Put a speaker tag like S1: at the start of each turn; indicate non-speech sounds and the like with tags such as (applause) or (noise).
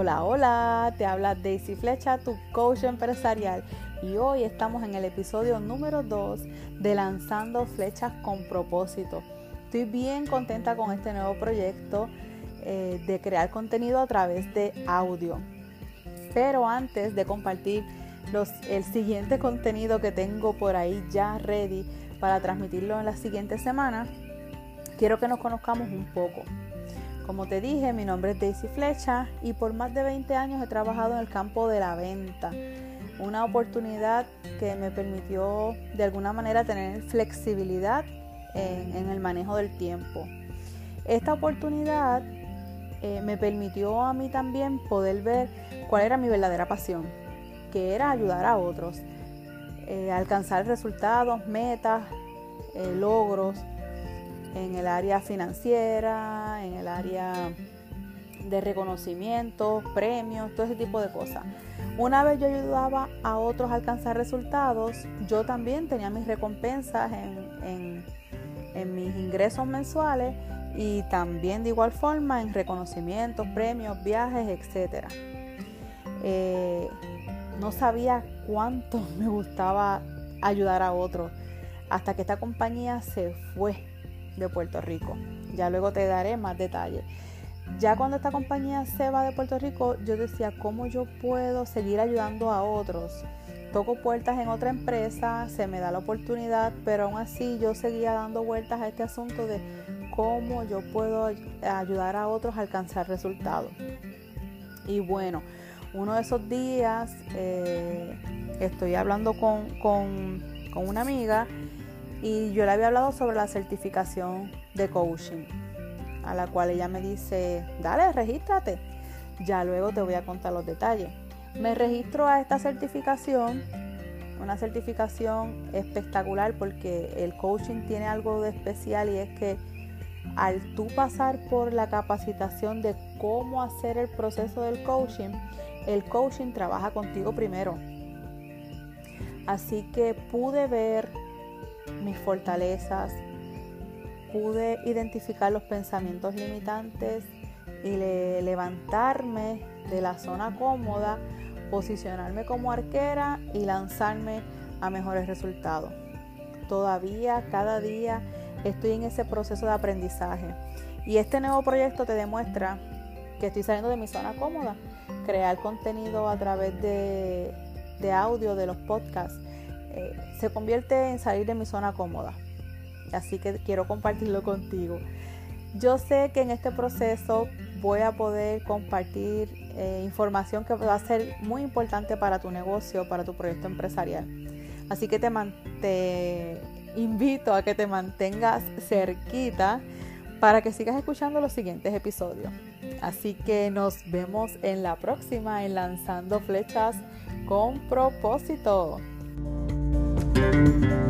S1: Hola, hola, te habla Daisy Flecha, tu coach empresarial. Y hoy estamos en el episodio número 2 de Lanzando Flechas con propósito. Estoy bien contenta con este nuevo proyecto eh, de crear contenido a través de audio. Pero antes de compartir el siguiente contenido que tengo por ahí ya ready para transmitirlo en la siguiente semana, quiero que nos conozcamos un poco. Como te dije, mi nombre es Daisy Flecha y por más de 20 años he trabajado en el campo de la venta. Una oportunidad que me permitió de alguna manera tener flexibilidad en, el manejo del tiempo. Esta oportunidad eh, me permitió a mí también poder ver cuál era mi verdadera pasión, que era ayudar a otros, eh, alcanzar resultados, metas, eh, logros en el área financiera, en el área de reconocimiento, premios, todo ese tipo de cosas. Una vez yo ayudaba a otros a alcanzar resultados, yo también tenía mis recompensas en, mis ingresos mensuales y también de igual forma en reconocimientos, premios, viajes, etc. Eh, no sabía cuánto (laughs) me gustaba ayudar a otros hasta que esta compañía se fue de Puerto Rico. Ya luego te daré más detalles. Ya cuando esta compañía se va de Puerto Rico, yo decía, ¿cómo yo puedo seguir ayudando a otros? Toco puertas en otra empresa, se me da la oportunidad, pero aún así yo seguía dando vueltas a este asunto de cómo yo puedo ayudar a otros a alcanzar resultados. Y bueno, uno de esos días eh, estoy hablando con, con, con una amiga y yo le había hablado sobre la certificación de coaching, a la cual ella me dice, dale, regístrate. Ya luego te voy a contar los detalles. Me registro a esta certificación, una certificación espectacular porque el coaching tiene algo de especial y es que al tú pasar por la capacitación de cómo hacer el proceso del coaching, el coaching trabaja contigo primero. Así que pude ver mis fortalezas, pude identificar los pensamientos limitantes y levantarme de la zona cómoda, posicionarme como arquera y lanzarme a mejores resultados. Todavía, cada día, estoy en ese proceso de aprendizaje. Y este nuevo proyecto te demuestra que estoy saliendo de mi zona cómoda. Crear contenido a través de, de audio, de los podcasts, eh, se convierte en salir de mi zona cómoda. Así que quiero compartirlo contigo. Yo sé que en este proceso voy a poder compartir eh, información que va a ser muy importante para tu negocio, para tu proyecto empresarial. Así que te, te invito a que te mantengas cerquita para que sigas escuchando los siguientes episodios. Así que nos vemos en la próxima en Lanzando Flechas con propósito. Música